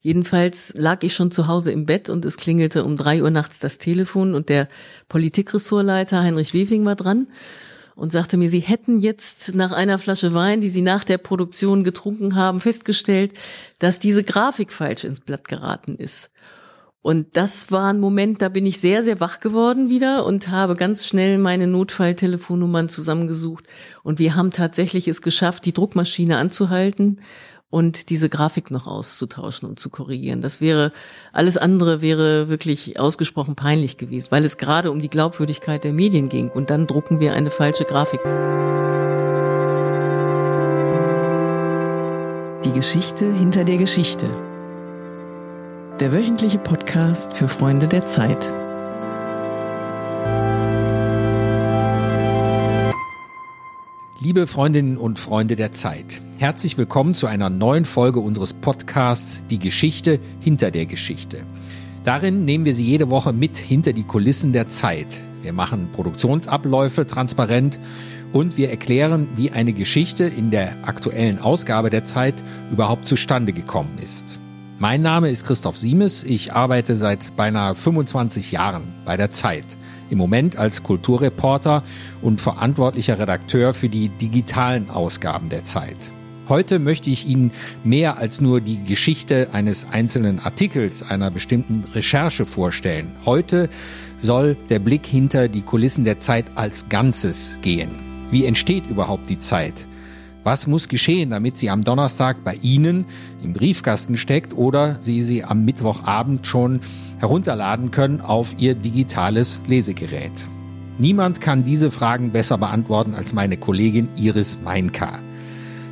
Jedenfalls lag ich schon zu Hause im Bett und es klingelte um drei Uhr nachts das Telefon und der Politikressortleiter Heinrich Wefing war dran und sagte mir, sie hätten jetzt nach einer Flasche Wein, die sie nach der Produktion getrunken haben, festgestellt, dass diese Grafik falsch ins Blatt geraten ist. Und das war ein Moment, da bin ich sehr, sehr wach geworden wieder und habe ganz schnell meine Notfalltelefonnummern zusammengesucht. Und wir haben tatsächlich es geschafft, die Druckmaschine anzuhalten und diese Grafik noch auszutauschen und zu korrigieren. Das wäre, alles andere wäre wirklich ausgesprochen peinlich gewesen, weil es gerade um die Glaubwürdigkeit der Medien ging und dann drucken wir eine falsche Grafik. Die Geschichte hinter der Geschichte. Der wöchentliche Podcast für Freunde der Zeit. Liebe Freundinnen und Freunde der Zeit, herzlich willkommen zu einer neuen Folge unseres Podcasts Die Geschichte hinter der Geschichte. Darin nehmen wir Sie jede Woche mit hinter die Kulissen der Zeit. Wir machen Produktionsabläufe transparent und wir erklären, wie eine Geschichte in der aktuellen Ausgabe der Zeit überhaupt zustande gekommen ist. Mein Name ist Christoph Siemes. Ich arbeite seit beinahe 25 Jahren bei der Zeit im Moment als Kulturreporter und verantwortlicher Redakteur für die digitalen Ausgaben der Zeit. Heute möchte ich Ihnen mehr als nur die Geschichte eines einzelnen Artikels, einer bestimmten Recherche vorstellen. Heute soll der Blick hinter die Kulissen der Zeit als Ganzes gehen. Wie entsteht überhaupt die Zeit? Was muss geschehen, damit sie am Donnerstag bei Ihnen im Briefkasten steckt oder Sie sie am Mittwochabend schon herunterladen können auf Ihr digitales Lesegerät? Niemand kann diese Fragen besser beantworten als meine Kollegin Iris Meinka.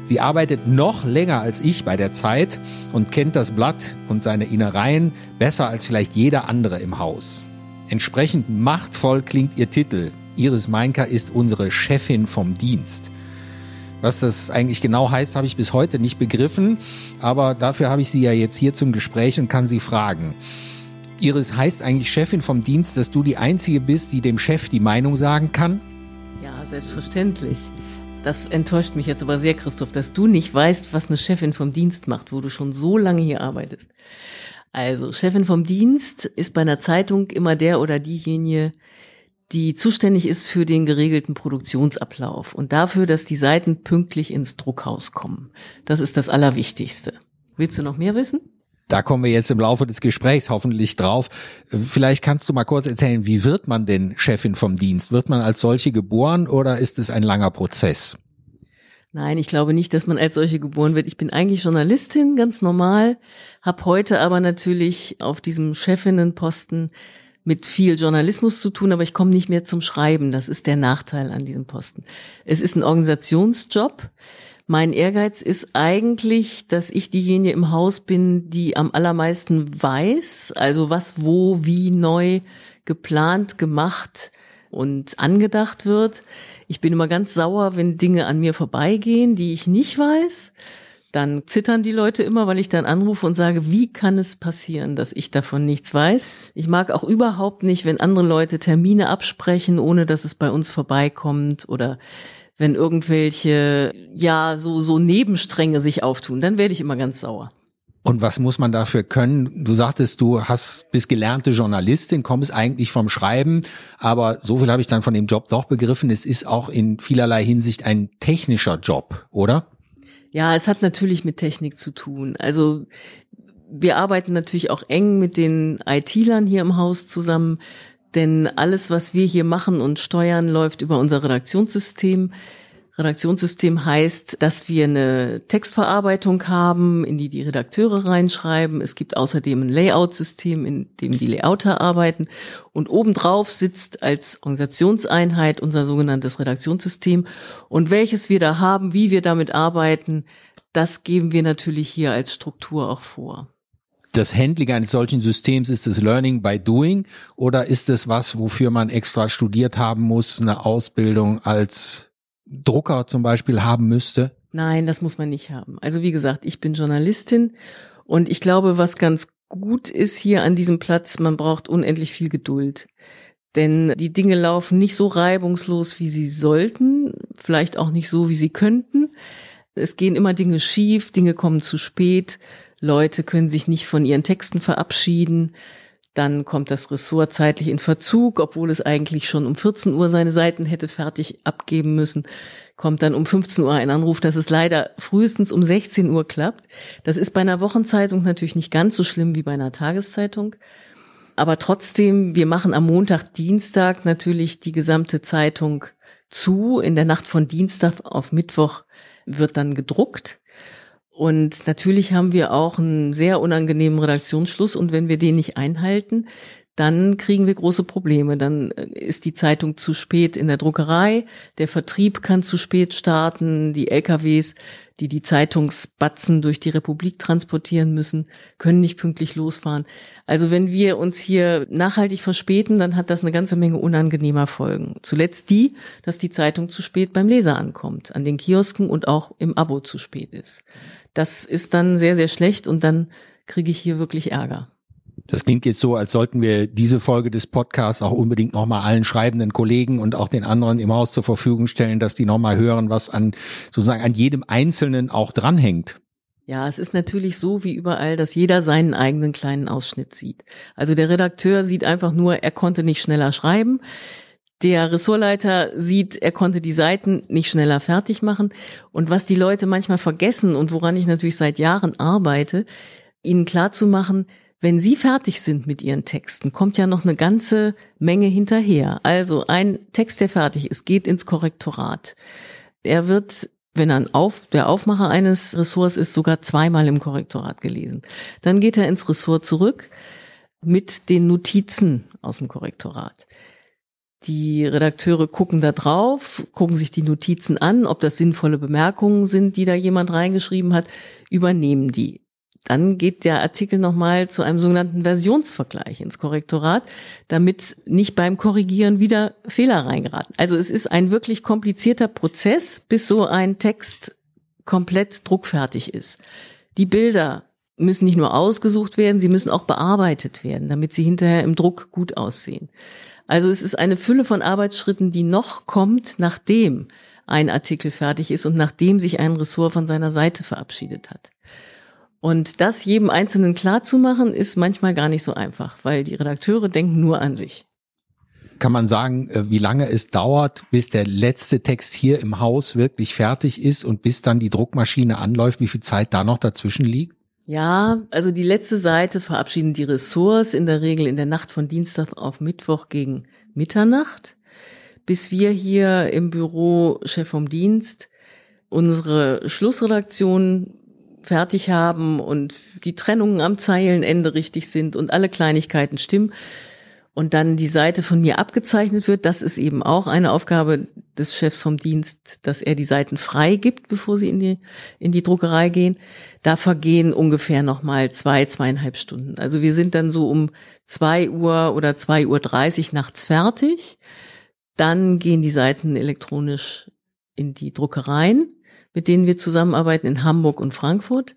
Sie arbeitet noch länger als ich bei der Zeit und kennt das Blatt und seine Innereien besser als vielleicht jeder andere im Haus. Entsprechend machtvoll klingt ihr Titel. Iris Meinka ist unsere Chefin vom Dienst. Was das eigentlich genau heißt, habe ich bis heute nicht begriffen, aber dafür habe ich Sie ja jetzt hier zum Gespräch und kann Sie fragen. Iris heißt eigentlich Chefin vom Dienst, dass du die Einzige bist, die dem Chef die Meinung sagen kann? Ja, selbstverständlich. Das enttäuscht mich jetzt aber sehr, Christoph, dass du nicht weißt, was eine Chefin vom Dienst macht, wo du schon so lange hier arbeitest. Also, Chefin vom Dienst ist bei einer Zeitung immer der oder diejenige, die zuständig ist für den geregelten Produktionsablauf und dafür, dass die Seiten pünktlich ins Druckhaus kommen. Das ist das Allerwichtigste. Willst du noch mehr wissen? Da kommen wir jetzt im Laufe des Gesprächs hoffentlich drauf. Vielleicht kannst du mal kurz erzählen, wie wird man denn Chefin vom Dienst? Wird man als solche geboren oder ist es ein langer Prozess? Nein, ich glaube nicht, dass man als solche geboren wird. Ich bin eigentlich Journalistin, ganz normal, habe heute aber natürlich auf diesem Chefinnenposten mit viel Journalismus zu tun, aber ich komme nicht mehr zum Schreiben. Das ist der Nachteil an diesem Posten. Es ist ein Organisationsjob. Mein Ehrgeiz ist eigentlich, dass ich diejenige im Haus bin, die am allermeisten weiß, also was wo wie neu geplant, gemacht und angedacht wird. Ich bin immer ganz sauer, wenn Dinge an mir vorbeigehen, die ich nicht weiß dann zittern die Leute immer, weil ich dann anrufe und sage, wie kann es passieren, dass ich davon nichts weiß? Ich mag auch überhaupt nicht, wenn andere Leute Termine absprechen, ohne dass es bei uns vorbeikommt oder wenn irgendwelche, ja, so, so Nebenstränge sich auftun, dann werde ich immer ganz sauer. Und was muss man dafür können? Du sagtest, du hast bist gelernte Journalistin, kommst eigentlich vom Schreiben, aber so viel habe ich dann von dem Job doch begriffen. Es ist auch in vielerlei Hinsicht ein technischer Job, oder? Ja, es hat natürlich mit Technik zu tun. Also wir arbeiten natürlich auch eng mit den IT-Lern hier im Haus zusammen, denn alles, was wir hier machen und steuern, läuft über unser Redaktionssystem. Redaktionssystem heißt, dass wir eine Textverarbeitung haben, in die die Redakteure reinschreiben. Es gibt außerdem ein Layout-System, in dem die Layouter arbeiten. Und obendrauf sitzt als Organisationseinheit unser sogenanntes Redaktionssystem. Und welches wir da haben, wie wir damit arbeiten, das geben wir natürlich hier als Struktur auch vor das Handling eines solchen Systems, ist es Learning by Doing oder ist es was, wofür man extra studiert haben muss, eine Ausbildung als Drucker zum Beispiel haben müsste? Nein, das muss man nicht haben. Also wie gesagt, ich bin Journalistin und ich glaube, was ganz gut ist hier an diesem Platz, man braucht unendlich viel Geduld. Denn die Dinge laufen nicht so reibungslos, wie sie sollten, vielleicht auch nicht so, wie sie könnten. Es gehen immer Dinge schief, Dinge kommen zu spät. Leute können sich nicht von ihren Texten verabschieden. Dann kommt das Ressort zeitlich in Verzug, obwohl es eigentlich schon um 14 Uhr seine Seiten hätte fertig abgeben müssen. Kommt dann um 15 Uhr ein Anruf, dass es leider frühestens um 16 Uhr klappt. Das ist bei einer Wochenzeitung natürlich nicht ganz so schlimm wie bei einer Tageszeitung. Aber trotzdem, wir machen am Montag, Dienstag natürlich die gesamte Zeitung zu. In der Nacht von Dienstag auf Mittwoch wird dann gedruckt. Und natürlich haben wir auch einen sehr unangenehmen Redaktionsschluss und wenn wir den nicht einhalten, dann kriegen wir große Probleme. Dann äh, ist die Zeitung zu spät in der Druckerei, der Vertrieb kann zu spät starten, die LKWs, die die Zeitungsbatzen durch die Republik transportieren müssen, können nicht pünktlich losfahren. Also wenn wir uns hier nachhaltig verspäten, dann hat das eine ganze Menge unangenehmer Folgen. Zuletzt die, dass die Zeitung zu spät beim Leser ankommt, an den Kiosken und auch im Abo zu spät ist. Das ist dann sehr, sehr schlecht und dann kriege ich hier wirklich Ärger. Das klingt jetzt so, als sollten wir diese Folge des Podcasts auch unbedingt nochmal allen schreibenden Kollegen und auch den anderen im Haus zur Verfügung stellen, dass die nochmal hören, was an sozusagen an jedem Einzelnen auch dranhängt. Ja, es ist natürlich so wie überall, dass jeder seinen eigenen kleinen Ausschnitt sieht. Also der Redakteur sieht einfach nur, er konnte nicht schneller schreiben. Der Ressortleiter sieht, er konnte die Seiten nicht schneller fertig machen. Und was die Leute manchmal vergessen und woran ich natürlich seit Jahren arbeite, ihnen klarzumachen, wenn sie fertig sind mit ihren Texten, kommt ja noch eine ganze Menge hinterher. Also ein Text, der fertig ist, geht ins Korrektorat. Er wird wenn er Auf, der Aufmacher eines Ressorts ist, sogar zweimal im Korrektorat gelesen. Dann geht er ins Ressort zurück mit den Notizen aus dem Korrektorat. Die Redakteure gucken da drauf, gucken sich die Notizen an, ob das sinnvolle Bemerkungen sind, die da jemand reingeschrieben hat, übernehmen die. Dann geht der Artikel nochmal zu einem sogenannten Versionsvergleich ins Korrektorat, damit nicht beim Korrigieren wieder Fehler reingeraten. Also es ist ein wirklich komplizierter Prozess, bis so ein Text komplett druckfertig ist. Die Bilder müssen nicht nur ausgesucht werden, sie müssen auch bearbeitet werden, damit sie hinterher im Druck gut aussehen. Also es ist eine Fülle von Arbeitsschritten, die noch kommt, nachdem ein Artikel fertig ist und nachdem sich ein Ressort von seiner Seite verabschiedet hat. Und das jedem Einzelnen klar zu machen, ist manchmal gar nicht so einfach, weil die Redakteure denken nur an sich. Kann man sagen, äh, wie lange es dauert, bis der letzte Text hier im Haus wirklich fertig ist und bis dann die Druckmaschine anläuft, wie viel Zeit da noch dazwischen liegt? Ja, also die letzte Seite verabschieden die Ressorts in der Regel in der Nacht von Dienstag auf Mittwoch gegen Mitternacht, bis wir hier im Büro Chef vom Dienst unsere Schlussredaktion fertig haben und die Trennungen am Zeilenende richtig sind und alle Kleinigkeiten stimmen und dann die Seite von mir abgezeichnet wird, das ist eben auch eine Aufgabe des Chefs vom Dienst, dass er die Seiten frei gibt, bevor sie in die, in die Druckerei gehen. Da vergehen ungefähr nochmal zwei, zweieinhalb Stunden. Also wir sind dann so um zwei Uhr oder zwei Uhr dreißig nachts fertig. Dann gehen die Seiten elektronisch in die Druckereien, mit denen wir zusammenarbeiten in Hamburg und Frankfurt.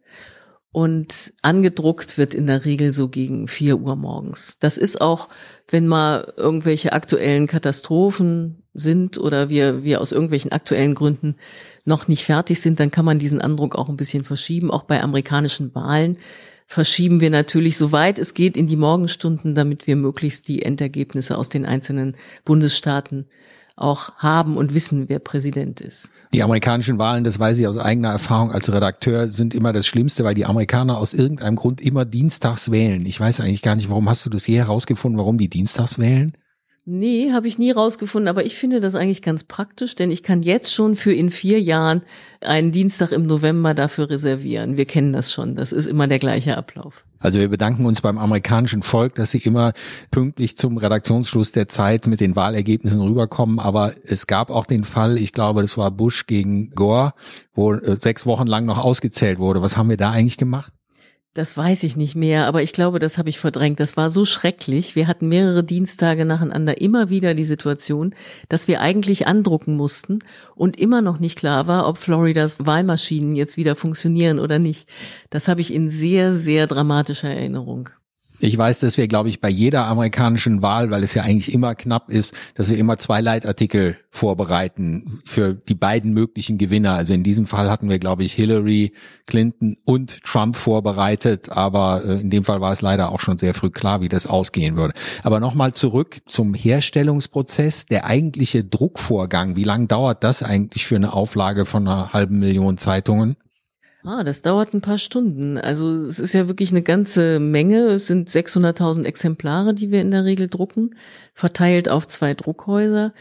Und angedruckt wird in der Regel so gegen vier Uhr morgens. Das ist auch, wenn mal irgendwelche aktuellen Katastrophen sind oder wir, wir aus irgendwelchen aktuellen Gründen noch nicht fertig sind, dann kann man diesen Andruck auch ein bisschen verschieben. Auch bei amerikanischen Wahlen verschieben wir natürlich, soweit es geht, in die Morgenstunden, damit wir möglichst die Endergebnisse aus den einzelnen Bundesstaaten auch haben und wissen, wer Präsident ist. Die amerikanischen Wahlen, das weiß ich aus eigener Erfahrung als Redakteur, sind immer das Schlimmste, weil die Amerikaner aus irgendeinem Grund immer dienstags wählen. Ich weiß eigentlich gar nicht, warum hast du das je herausgefunden, warum die dienstags wählen? Nee, habe ich nie rausgefunden, aber ich finde das eigentlich ganz praktisch, denn ich kann jetzt schon für in vier Jahren einen Dienstag im November dafür reservieren. Wir kennen das schon, das ist immer der gleiche Ablauf. Also wir bedanken uns beim amerikanischen Volk, dass sie immer pünktlich zum Redaktionsschluss der Zeit mit den Wahlergebnissen rüberkommen. Aber es gab auch den Fall, ich glaube, das war Bush gegen Gore, wo äh, sechs Wochen lang noch ausgezählt wurde. Was haben wir da eigentlich gemacht? Das weiß ich nicht mehr, aber ich glaube, das habe ich verdrängt. Das war so schrecklich. Wir hatten mehrere Dienstage nacheinander immer wieder die Situation, dass wir eigentlich andrucken mussten und immer noch nicht klar war, ob Floridas Wahlmaschinen jetzt wieder funktionieren oder nicht. Das habe ich in sehr, sehr dramatischer Erinnerung. Ich weiß, dass wir, glaube ich, bei jeder amerikanischen Wahl, weil es ja eigentlich immer knapp ist, dass wir immer zwei Leitartikel vorbereiten für die beiden möglichen Gewinner. Also in diesem Fall hatten wir, glaube ich, Hillary Clinton und Trump vorbereitet, aber äh, in dem Fall war es leider auch schon sehr früh klar, wie das ausgehen würde. Aber nochmal zurück zum Herstellungsprozess. Der eigentliche Druckvorgang, wie lange dauert das eigentlich für eine Auflage von einer halben Million Zeitungen? Ah, das dauert ein paar Stunden. Also es ist ja wirklich eine ganze Menge. Es sind 600.000 Exemplare, die wir in der Regel drucken, verteilt auf zwei Druckhäuser.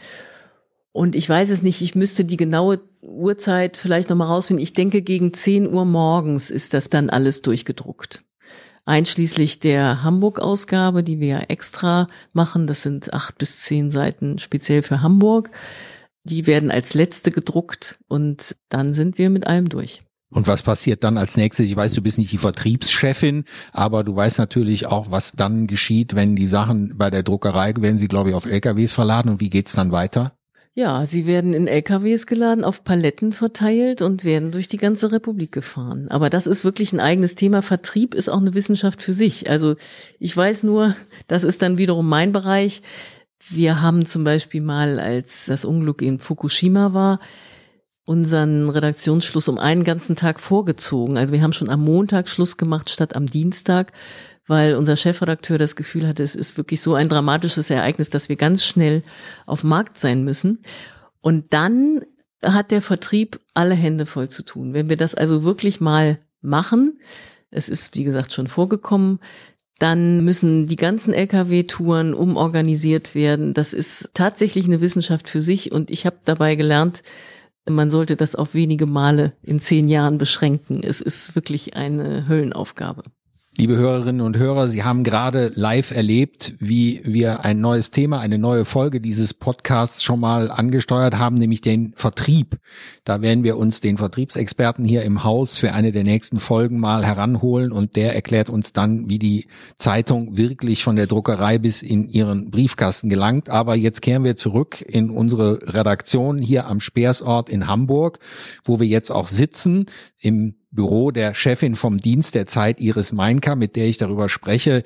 Und ich weiß es nicht, ich müsste die genaue Uhrzeit vielleicht nochmal rausfinden. Ich denke, gegen 10 Uhr morgens ist das dann alles durchgedruckt. Einschließlich der Hamburg-Ausgabe, die wir ja extra machen. Das sind acht bis zehn Seiten speziell für Hamburg. Die werden als letzte gedruckt und dann sind wir mit allem durch. Und was passiert dann als nächstes? Ich weiß, du bist nicht die Vertriebschefin, aber du weißt natürlich auch, was dann geschieht, wenn die Sachen bei der Druckerei werden sie, glaube ich, auf LKWs verladen und wie geht's dann weiter? Ja, sie werden in LKWs geladen, auf Paletten verteilt und werden durch die ganze Republik gefahren. Aber das ist wirklich ein eigenes Thema. Vertrieb ist auch eine Wissenschaft für sich. Also ich weiß nur, das ist dann wiederum mein Bereich. Wir haben zum Beispiel mal, als das Unglück in Fukushima war, unseren Redaktionsschluss um einen ganzen Tag vorgezogen. Also wir haben schon am Montag Schluss gemacht statt am Dienstag, weil unser Chefredakteur das Gefühl hatte, es ist wirklich so ein dramatisches Ereignis, dass wir ganz schnell auf Markt sein müssen. Und dann hat der Vertrieb alle Hände voll zu tun. Wenn wir das also wirklich mal machen, es ist wie gesagt schon vorgekommen, dann müssen die ganzen Lkw-Touren umorganisiert werden. Das ist tatsächlich eine Wissenschaft für sich und ich habe dabei gelernt, man sollte das auf wenige Male in zehn Jahren beschränken. Es ist wirklich eine Höllenaufgabe. Liebe Hörerinnen und Hörer, Sie haben gerade live erlebt, wie wir ein neues Thema, eine neue Folge dieses Podcasts schon mal angesteuert haben, nämlich den Vertrieb. Da werden wir uns den Vertriebsexperten hier im Haus für eine der nächsten Folgen mal heranholen und der erklärt uns dann, wie die Zeitung wirklich von der Druckerei bis in ihren Briefkasten gelangt. Aber jetzt kehren wir zurück in unsere Redaktion hier am Speersort in Hamburg, wo wir jetzt auch sitzen im Büro der Chefin vom Dienst der Zeit, Iris Meinker, mit der ich darüber spreche,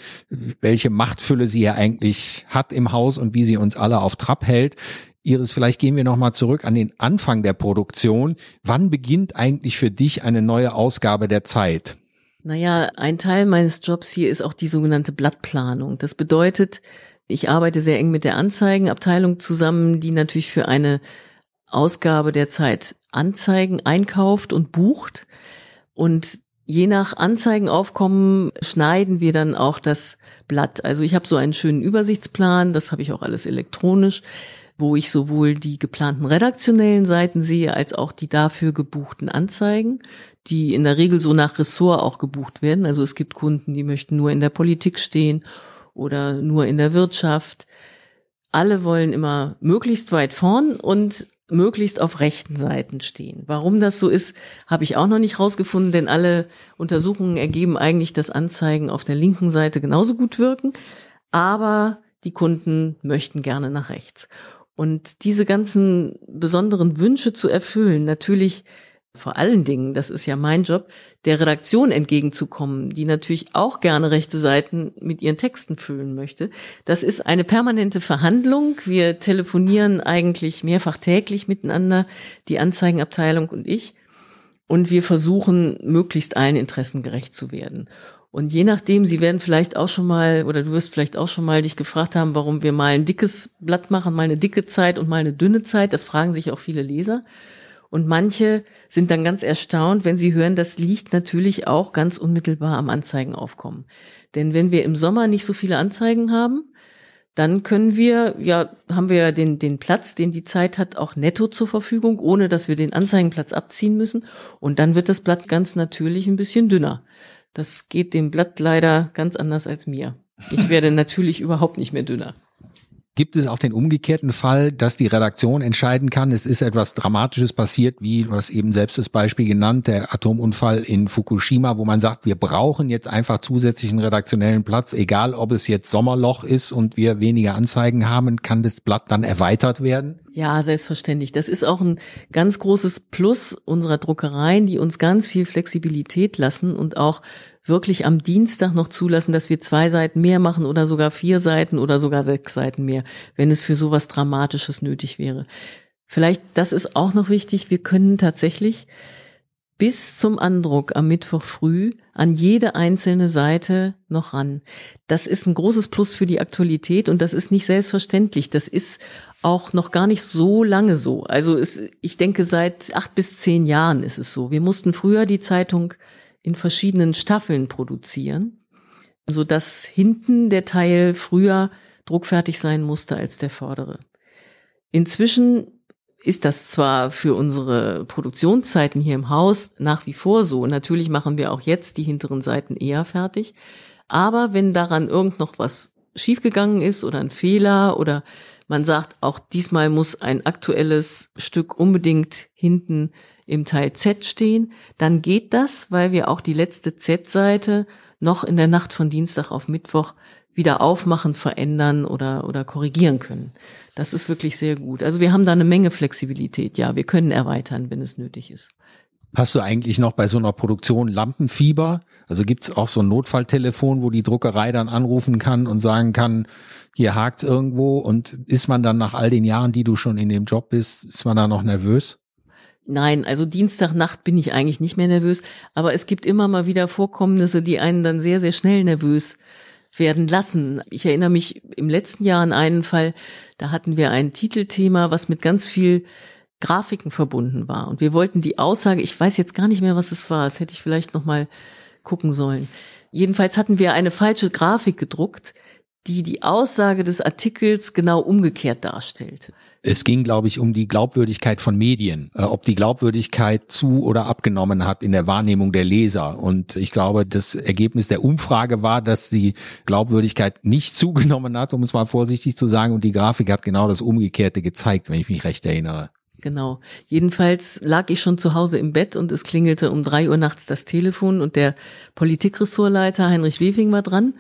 welche Machtfülle sie ja eigentlich hat im Haus und wie sie uns alle auf Trab hält. Iris, vielleicht gehen wir nochmal zurück an den Anfang der Produktion. Wann beginnt eigentlich für dich eine neue Ausgabe der Zeit? Naja, ein Teil meines Jobs hier ist auch die sogenannte Blattplanung. Das bedeutet, ich arbeite sehr eng mit der Anzeigenabteilung zusammen, die natürlich für eine Ausgabe der Zeit Anzeigen einkauft und bucht. Und je nach Anzeigenaufkommen schneiden wir dann auch das Blatt. Also ich habe so einen schönen Übersichtsplan, das habe ich auch alles elektronisch, wo ich sowohl die geplanten redaktionellen Seiten sehe, als auch die dafür gebuchten Anzeigen, die in der Regel so nach Ressort auch gebucht werden. Also es gibt Kunden, die möchten nur in der Politik stehen oder nur in der Wirtschaft. Alle wollen immer möglichst weit vorn und möglichst auf rechten Seiten stehen. Warum das so ist, habe ich auch noch nicht rausgefunden, denn alle Untersuchungen ergeben eigentlich, dass Anzeigen auf der linken Seite genauso gut wirken, aber die Kunden möchten gerne nach rechts. Und diese ganzen besonderen Wünsche zu erfüllen, natürlich vor allen Dingen, das ist ja mein Job, der Redaktion entgegenzukommen, die natürlich auch gerne rechte Seiten mit ihren Texten füllen möchte. Das ist eine permanente Verhandlung. Wir telefonieren eigentlich mehrfach täglich miteinander, die Anzeigenabteilung und ich. Und wir versuchen, möglichst allen Interessen gerecht zu werden. Und je nachdem, Sie werden vielleicht auch schon mal, oder du wirst vielleicht auch schon mal dich gefragt haben, warum wir mal ein dickes Blatt machen, mal eine dicke Zeit und mal eine dünne Zeit. Das fragen sich auch viele Leser. Und manche sind dann ganz erstaunt, wenn sie hören, das liegt natürlich auch ganz unmittelbar am Anzeigenaufkommen. Denn wenn wir im Sommer nicht so viele Anzeigen haben, dann können wir, ja, haben wir ja den, den Platz, den die Zeit hat, auch netto zur Verfügung, ohne dass wir den Anzeigenplatz abziehen müssen. Und dann wird das Blatt ganz natürlich ein bisschen dünner. Das geht dem Blatt leider ganz anders als mir. Ich werde natürlich überhaupt nicht mehr dünner. Gibt es auch den umgekehrten Fall, dass die Redaktion entscheiden kann, es ist etwas Dramatisches passiert, wie hast eben selbst das Beispiel genannt, der Atomunfall in Fukushima, wo man sagt, wir brauchen jetzt einfach zusätzlichen redaktionellen Platz, egal ob es jetzt Sommerloch ist und wir weniger Anzeigen haben, kann das Blatt dann erweitert werden? Ja, selbstverständlich. Das ist auch ein ganz großes Plus unserer Druckereien, die uns ganz viel Flexibilität lassen und auch wirklich am Dienstag noch zulassen, dass wir zwei Seiten mehr machen oder sogar vier Seiten oder sogar sechs Seiten mehr, wenn es für sowas Dramatisches nötig wäre. Vielleicht, das ist auch noch wichtig, wir können tatsächlich bis zum Andruck am Mittwoch früh an jede einzelne Seite noch ran. Das ist ein großes Plus für die Aktualität und das ist nicht selbstverständlich. Das ist auch noch gar nicht so lange so. Also es, ich denke, seit acht bis zehn Jahren ist es so. Wir mussten früher die Zeitung in verschiedenen Staffeln produzieren, so dass hinten der Teil früher druckfertig sein musste als der vordere. Inzwischen ist das zwar für unsere Produktionszeiten hier im Haus nach wie vor so. Natürlich machen wir auch jetzt die hinteren Seiten eher fertig. Aber wenn daran irgend noch was schiefgegangen ist oder ein Fehler oder man sagt, auch diesmal muss ein aktuelles Stück unbedingt hinten im Teil Z stehen, dann geht das, weil wir auch die letzte Z-Seite noch in der Nacht von Dienstag auf Mittwoch wieder aufmachen, verändern oder, oder korrigieren können. Das ist wirklich sehr gut. Also wir haben da eine Menge Flexibilität. Ja, wir können erweitern, wenn es nötig ist. Hast du eigentlich noch bei so einer Produktion Lampenfieber? Also gibt's auch so ein Notfalltelefon, wo die Druckerei dann anrufen kann und sagen kann, hier hakt's irgendwo und ist man dann nach all den Jahren, die du schon in dem Job bist, ist man da noch nervös? Nein, also Dienstagnacht bin ich eigentlich nicht mehr nervös, aber es gibt immer mal wieder Vorkommnisse, die einen dann sehr, sehr schnell nervös werden lassen. Ich erinnere mich im letzten Jahr an einen Fall, da hatten wir ein Titelthema, was mit ganz viel Grafiken verbunden war. Und wir wollten die Aussage, ich weiß jetzt gar nicht mehr, was es war, das hätte ich vielleicht noch gucken sollen. Jedenfalls hatten wir eine falsche Grafik gedruckt, die die Aussage des Artikels genau umgekehrt darstellte. Es ging, glaube ich, um die Glaubwürdigkeit von Medien, äh, ob die Glaubwürdigkeit zu oder abgenommen hat in der Wahrnehmung der Leser. Und ich glaube, das Ergebnis der Umfrage war, dass die Glaubwürdigkeit nicht zugenommen hat, um es mal vorsichtig zu sagen. Und die Grafik hat genau das Umgekehrte gezeigt, wenn ich mich recht erinnere. Genau. Jedenfalls lag ich schon zu Hause im Bett und es klingelte um drei Uhr nachts das Telefon und der Politikressortleiter Heinrich Wefing war dran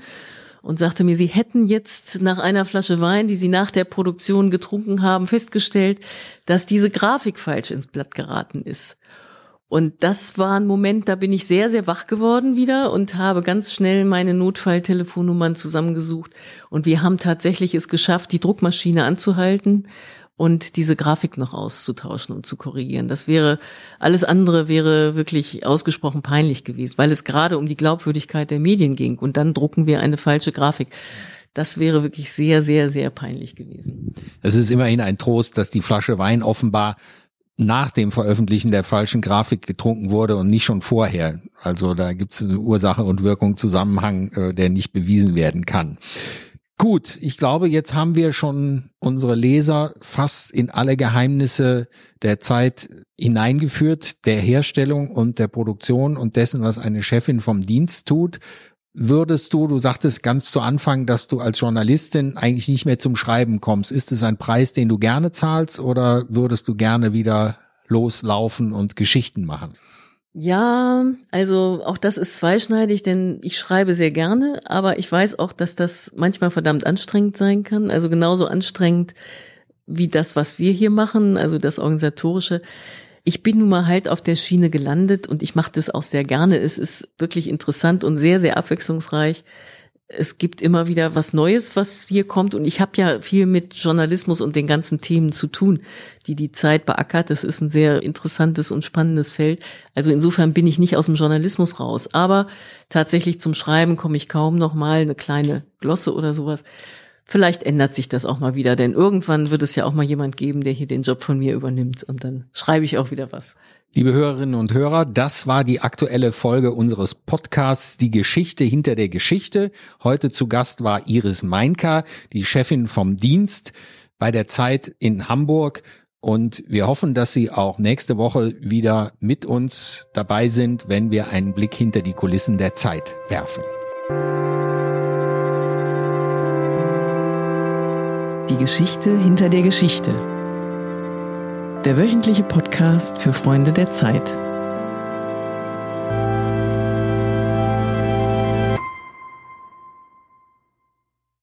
und sagte mir, sie hätten jetzt nach einer Flasche Wein, die sie nach der Produktion getrunken haben, festgestellt, dass diese Grafik falsch ins Blatt geraten ist. Und das war ein Moment, da bin ich sehr, sehr wach geworden wieder und habe ganz schnell meine Notfalltelefonnummern zusammengesucht. Und wir haben tatsächlich es geschafft, die Druckmaschine anzuhalten und diese Grafik noch auszutauschen und zu korrigieren. Das wäre, alles andere wäre wirklich ausgesprochen peinlich gewesen, weil es gerade um die Glaubwürdigkeit der Medien ging und dann drucken wir eine falsche Grafik. Das wäre wirklich sehr, sehr, sehr peinlich gewesen. Es ist immerhin ein Trost, dass die Flasche Wein offenbar nach dem Veröffentlichen der falschen Grafik getrunken wurde und nicht schon vorher. Also da gibt es eine Ursache und Wirkung Zusammenhang, äh, der nicht bewiesen werden kann. Gut, ich glaube, jetzt haben wir schon unsere Leser fast in alle Geheimnisse der Zeit hineingeführt, der Herstellung und der Produktion und dessen, was eine Chefin vom Dienst tut. Würdest du, du sagtest ganz zu Anfang, dass du als Journalistin eigentlich nicht mehr zum Schreiben kommst. Ist es ein Preis, den du gerne zahlst oder würdest du gerne wieder loslaufen und Geschichten machen? Ja, also auch das ist zweischneidig, denn ich schreibe sehr gerne, aber ich weiß auch, dass das manchmal verdammt anstrengend sein kann. Also genauso anstrengend wie das, was wir hier machen, also das Organisatorische. Ich bin nun mal halt auf der Schiene gelandet und ich mache das auch sehr gerne. Es ist wirklich interessant und sehr, sehr abwechslungsreich es gibt immer wieder was Neues, was hier kommt. Und ich habe ja viel mit Journalismus und den ganzen Themen zu tun, die die Zeit beackert. Das ist ein sehr interessantes und spannendes Feld. Also insofern bin ich nicht aus dem Journalismus raus. Aber tatsächlich zum Schreiben komme ich kaum noch mal eine kleine Glosse oder sowas. Vielleicht ändert sich das auch mal wieder, denn irgendwann wird es ja auch mal jemand geben, der hier den Job von mir übernimmt und dann schreibe ich auch wieder was. Liebe Hörerinnen und Hörer, das war die aktuelle Folge unseres Podcasts Die Geschichte hinter der Geschichte. Heute zu Gast war Iris Meinka, die Chefin vom Dienst bei der Zeit in Hamburg. Und wir hoffen, dass Sie auch nächste Woche wieder mit uns dabei sind, wenn wir einen Blick hinter die Kulissen der Zeit werfen. Die Geschichte hinter der Geschichte der wöchentliche Podcast für Freunde der Zeit.